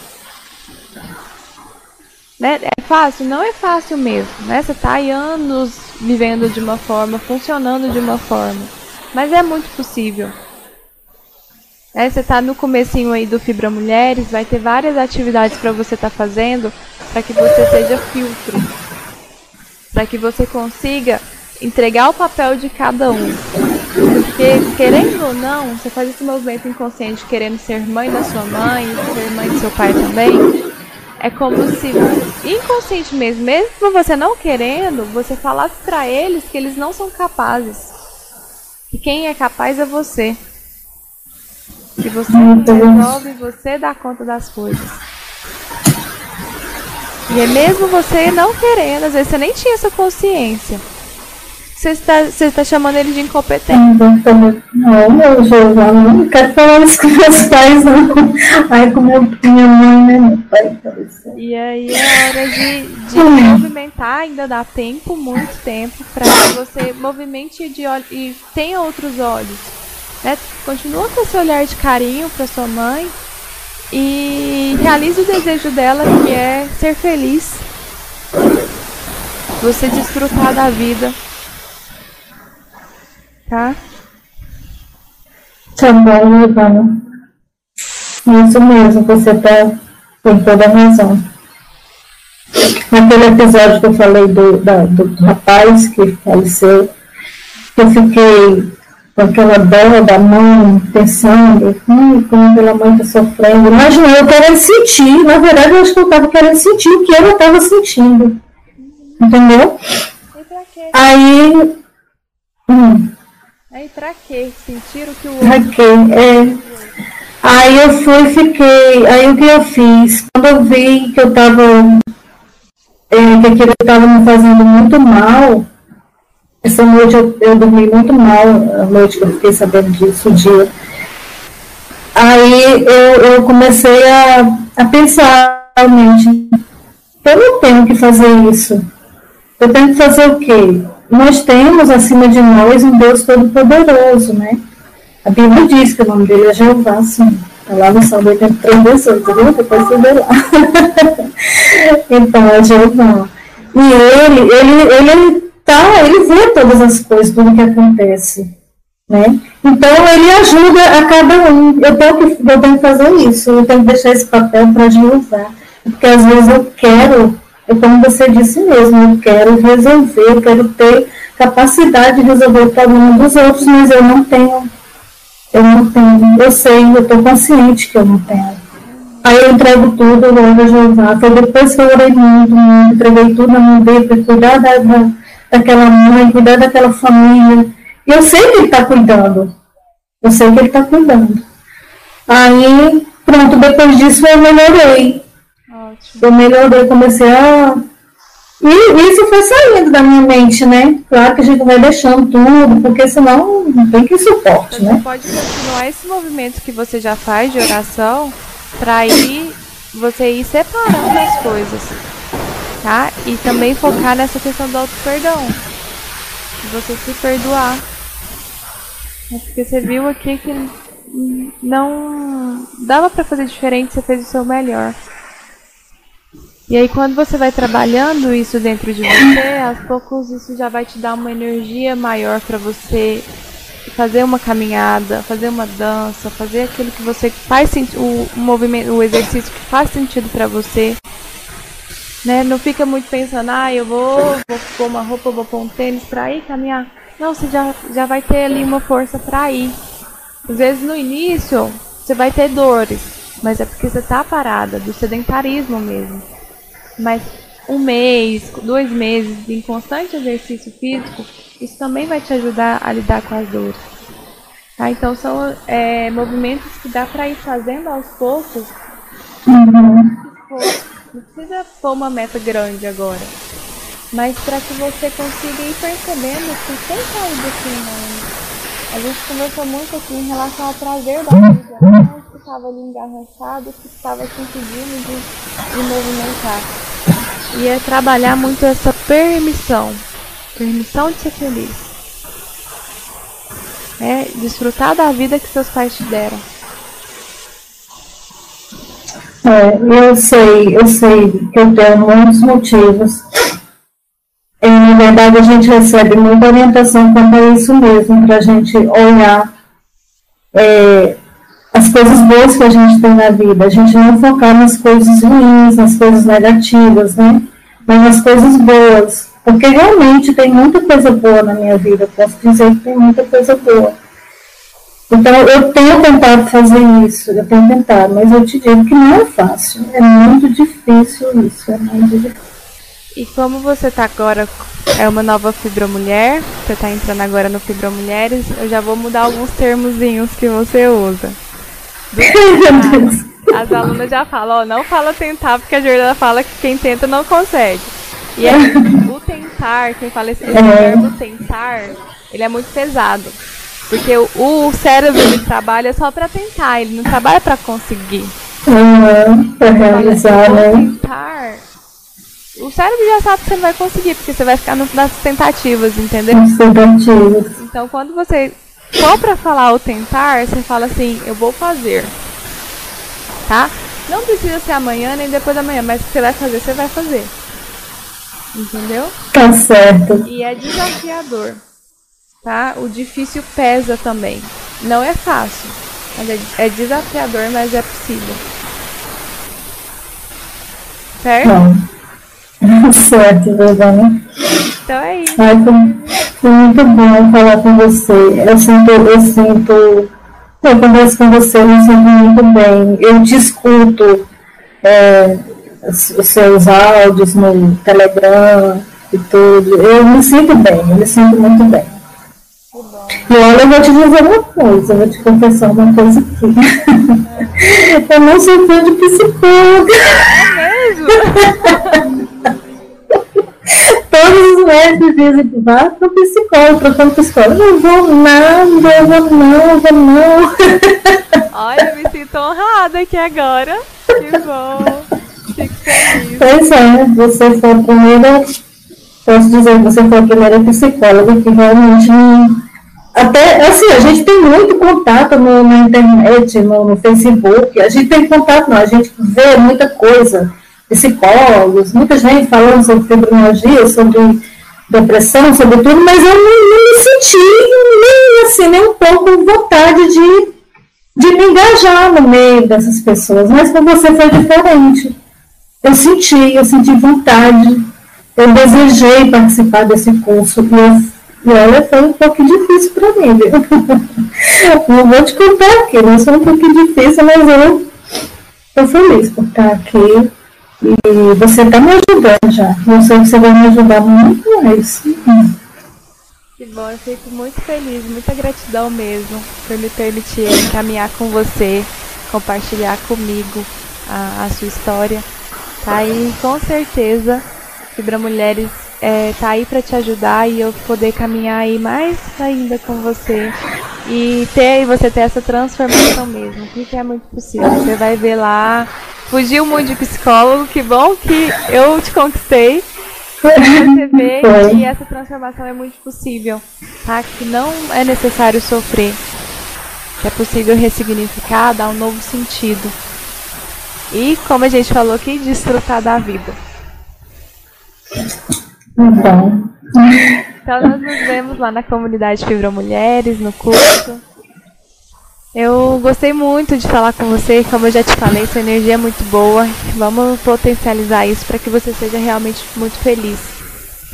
Né? É fácil? Não é fácil mesmo. Né? Você está aí anos vivendo de uma forma, funcionando de uma forma. Mas é muito possível. É, você está no comecinho aí do Fibra Mulheres, vai ter várias atividades para você estar tá fazendo para que você seja filtro. Para que você consiga entregar o papel de cada um. Porque, querendo ou não, você faz esse movimento inconsciente querendo ser mãe da sua mãe, ser mãe do seu pai também é como se inconscientemente, mesmo você não querendo, você falasse para eles que eles não são capazes. Que quem é capaz é você. Que você resolve, você dá conta das coisas. E é mesmo você não querendo, às vezes você nem tinha essa consciência. Você está, você está chamando ele de incompetente. Não, meu Jeová, não quero falar isso com meus pais, não. Aí com minha mãe, né, pai. E aí é hora de, de movimentar, ainda dá tempo, muito tempo, para que você movimente de olho e tenha outros olhos. Né? Continua com esse olhar de carinho para sua mãe e realize o desejo dela, que é ser feliz. Você desfrutar da vida tá? Tá bom, Ivana. Isso mesmo, você tá, tem toda a razão. Naquele episódio que eu falei do, da, do rapaz que faleceu, eu fiquei com aquela dor da mãe, pensando, hum, como aquela mãe está sofrendo. Imagina, eu querendo sentir, na verdade eu acho que eu estava querendo sentir o que ela estava sentindo. Entendeu? Aí. Hum, Aí pra quê? Sentir o que o outro. Pra quê? É. Aí eu fui fiquei. Aí o que eu fiz? Quando eu vi que eu tava. É, que aquilo estava me fazendo muito mal. Essa noite eu, eu dormi muito mal, a noite que eu fiquei sabendo disso, o dia. Aí eu, eu comecei a, a pensar realmente, eu não tenho que fazer isso. Eu tenho que fazer o quê? Nós temos acima de nós um Deus Todo-Poderoso, né? A Bíblia diz que o nome dele é Jeová, sim. Está lá no Salmo 83, 18, viu? Depois você vê lá. [laughs] então, é Jeová. E ele, ele, ele tá, ele vê todas as coisas, tudo que acontece. Né? Então, ele ajuda a cada um. Eu tenho, que, eu tenho que fazer isso, eu tenho que deixar esse papel para Jeová. Porque às vezes eu quero é como você disse mesmo, eu quero resolver, eu quero ter capacidade de resolver o problema dos outros, mas eu não tenho. Eu não tenho. Eu sei, eu estou consciente que eu não tenho. Aí eu entrego tudo, eu a Jeová. Foi depois que eu orei muito, entreguei tudo na mão para cuidar da, da, daquela mãe, cuidar daquela família. E eu sei que ele está cuidando. Eu sei que ele está cuidando. Aí, pronto, depois disso eu melhorei. Ótimo. Eu melhorei, comecei a. E isso foi saindo da minha mente, né? Claro que a gente vai deixando tudo, porque senão não tem que suporte, você né? pode continuar esse movimento que você já faz de oração para ir você ir separando as coisas, tá? E também focar nessa questão do auto perdão, você se perdoar, porque você viu aqui que não dava para fazer diferente, você fez o seu melhor. E aí quando você vai trabalhando isso dentro de você, aos poucos isso já vai te dar uma energia maior para você fazer uma caminhada, fazer uma dança, fazer aquilo que você faz o, o movimento, o exercício que faz sentido para você. Né? Não fica muito pensando, ah, eu vou, vou pôr uma roupa, vou pôr um tênis para ir caminhar. Não, você já, já vai ter ali uma força para ir. Às vezes no início você vai ter dores, mas é porque você está parada, do sedentarismo mesmo. Mas um mês, dois meses de constante exercício físico, isso também vai te ajudar a lidar com as dores. Tá? Então são é, movimentos que dá para ir fazendo aos poucos. Não precisa pôr uma meta grande agora. Mas para que você consiga ir percebendo que tem saída assim, né? A gente conversou muito aqui em relação ao prazer da vida. Estava ali engarrafado, que estava se impedindo de, de movimentar. E é trabalhar muito essa permissão. Permissão de ser feliz. É desfrutar da vida que seus pais te deram. É, eu sei, eu sei que eu tenho muitos motivos. E, na verdade, a gente recebe muita orientação quanto a isso mesmo, para a gente olhar é, as coisas boas que a gente tem na vida, a gente não focar nas coisas ruins, nas coisas negativas, né? Mas nas coisas boas. Porque realmente tem muita coisa boa na minha vida, posso dizer que tem muita coisa boa. Então eu tenho tentado fazer isso, eu tenho tentado, mas eu te digo que não é fácil, é muito difícil isso, é muito difícil. E como você está agora, é uma nova Fibra Mulher, você está entrando agora no Fibra Mulheres, eu já vou mudar alguns termozinhos que você usa. As alunas já falam, ó, não fala tentar, porque a Jordana fala que quem tenta não consegue. E aí, o tentar, quem fala esse, é. verbo tentar, ele é muito pesado. Porque o, o cérebro ele trabalha só para tentar, ele não trabalha para conseguir. Uhum, pra realizar, né? Tentar, o cérebro já sabe que você não vai conseguir, porque você vai ficar nas tentativas, entendeu? Nas tentativas. Então quando você for para falar o tentar, você fala assim, eu vou fazer. Tá? Não precisa ser amanhã nem depois da manhã, mas se você vai fazer, você vai fazer. Entendeu? Tá certo. E é desafiador. Tá? O difícil pesa também. Não é fácil. Mas é, é desafiador, mas é possível. Certo? Bom. [laughs] certo, verdade. Então é isso. Ai, foi, muito bom falar com você. Eu sinto, eu sinto, eu converso com você, eu me sinto muito bem. Eu te escuto é, os seus áudios no Telegram e tudo. Eu me sinto bem, eu me sinto muito bem. E olha, eu vou te dizer uma coisa, eu vou te confessar uma coisa aqui. [laughs] eu não sou fã de psicóloga. É mesmo? [laughs] Médicos dizem vá para o psicólogo, para o psicólogo. Não vou nada, eu vou não, eu vou não. Olha, eu me sinto honrada aqui agora. Que bom. Fico feliz. Pois é, você foi a primeira, posso dizer que você foi a primeira psicóloga que realmente até assim, a gente tem muito contato no, na internet, no, no, Facebook, a gente tem contato, não, a gente vê muita coisa, psicólogos, muita gente falando sobre fibromialgia, sobre depressão, sobre tudo, mas eu não, não me senti nem assim, nem um pouco vontade de, de me engajar no meio dessas pessoas, mas com você foi diferente. Eu senti, eu senti vontade, eu desejei participar desse curso, e eu e olha, foi um pouco difícil para mim, viu? [laughs] Não vou te contar aqui, mas foi um pouco difícil, mas eu estou feliz por estar aqui. E você está me ajudando já. Não sei se você vai me ajudar muito mais. Que bom, eu fico muito feliz, muita gratidão mesmo por me permitir caminhar com você, compartilhar comigo a, a sua história. Tá? E com certeza, Fibra Mulheres é, tá aí para te ajudar e eu poder caminhar aí mais ainda com você e ter você ter essa transformação mesmo, que é muito possível. Você vai ver lá, fugiu muito de psicólogo, que bom que eu te conquistei. Você vê [laughs] que essa transformação é muito possível, tá? Que não é necessário sofrer, que é possível ressignificar, dar um novo sentido. E como a gente falou aqui, desfrutar da vida. Então. [laughs] Então nós nos vemos lá na comunidade Fibra Mulheres, no curso. Eu gostei muito de falar com você, como eu já te falei, sua energia é muito boa. Vamos potencializar isso para que você seja realmente muito feliz,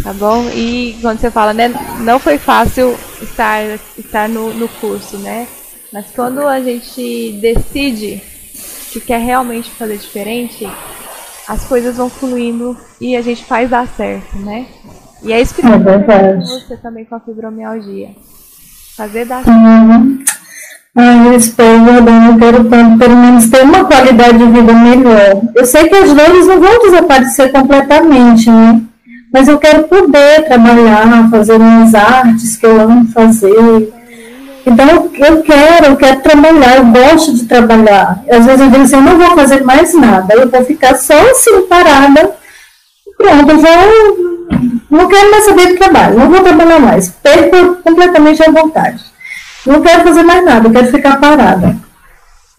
tá bom? E quando você fala, né, não foi fácil estar, estar no, no curso, né? Mas quando a gente decide que quer realmente fazer diferente, as coisas vão fluindo e a gente faz dar certo, né? E é isso que é com você também com a fibromialgia. Fazer dar certo. Uhum. Ai, eu espero, quero tanto, pelo menos ter uma qualidade de vida melhor. Eu sei que as dores não vão desaparecer completamente, né? Mas eu quero poder trabalhar, fazer minhas artes que eu amo fazer, então, eu quero, eu quero trabalhar, eu gosto de trabalhar. Às vezes eu digo assim, eu não vou fazer mais nada, eu vou ficar só assim, parada. Pronto, eu vou. Não quero mais saber do trabalho, não vou trabalhar mais. Perco completamente a vontade. Não quero fazer mais nada, quero ficar parada.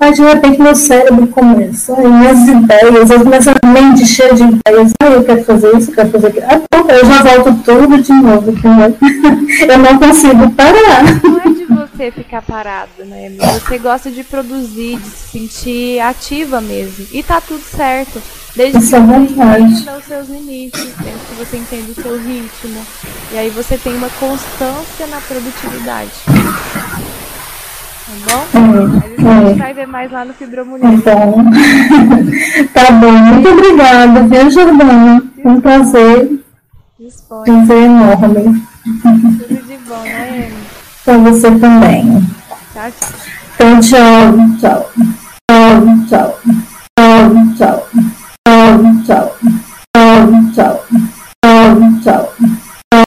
Aí de repente meu cérebro começa, aí minhas ideias, as minhas mente cheia de ideias, ah, eu quero fazer isso, eu quero fazer aquilo. Ah, pronto, eu já volto tudo de novo. [laughs] Eu não consigo parar. Não é de você ficar parado, né? Você gosta de produzir, de se sentir ativa mesmo. E tá tudo certo. Desde Isso que é você entenda os seus limites, desde que você entenda o seu ritmo. E aí você tem uma constância na produtividade. Tá bom? A gente uhum. vai ver mais lá no Fibromunismo. Então, bom. [laughs] tá bom. Muito obrigada, viu, Jordana? Um prazer. Um Prazer enorme. Tudo de bom, né, Para você também. Tchau, tchau. Então, tchau, tchau. Tchau, tchau. Tchau, tchau. Tchau, tchau. Tchau, tchau.